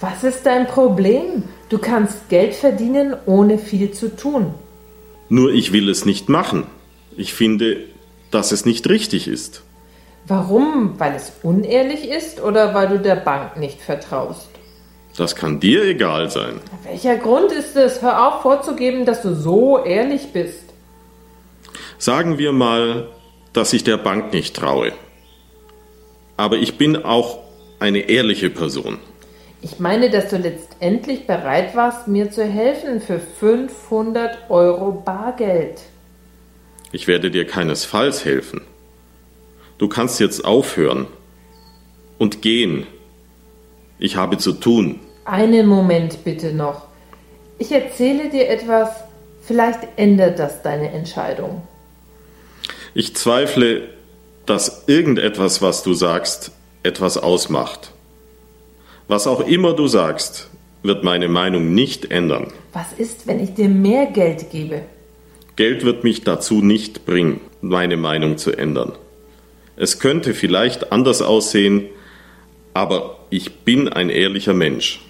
Was ist dein Problem? Du kannst Geld verdienen, ohne viel zu tun. Nur ich will es nicht machen. Ich finde, dass es nicht richtig ist. Warum? Weil es unehrlich ist oder weil du der Bank nicht vertraust? Das kann dir egal sein. Welcher Grund ist es? Hör auf vorzugeben, dass du so ehrlich bist. Sagen wir mal, dass ich der Bank nicht traue. Aber ich bin auch eine ehrliche Person. Ich meine, dass du letztendlich bereit warst, mir zu helfen für 500 Euro Bargeld. Ich werde dir keinesfalls helfen. Du kannst jetzt aufhören und gehen. Ich habe zu tun. Einen Moment bitte noch. Ich erzähle dir etwas, vielleicht ändert das deine Entscheidung. Ich zweifle, dass irgendetwas, was du sagst, etwas ausmacht. Was auch immer du sagst, wird meine Meinung nicht ändern. Was ist, wenn ich dir mehr Geld gebe? Geld wird mich dazu nicht bringen, meine Meinung zu ändern. Es könnte vielleicht anders aussehen, aber ich bin ein ehrlicher Mensch.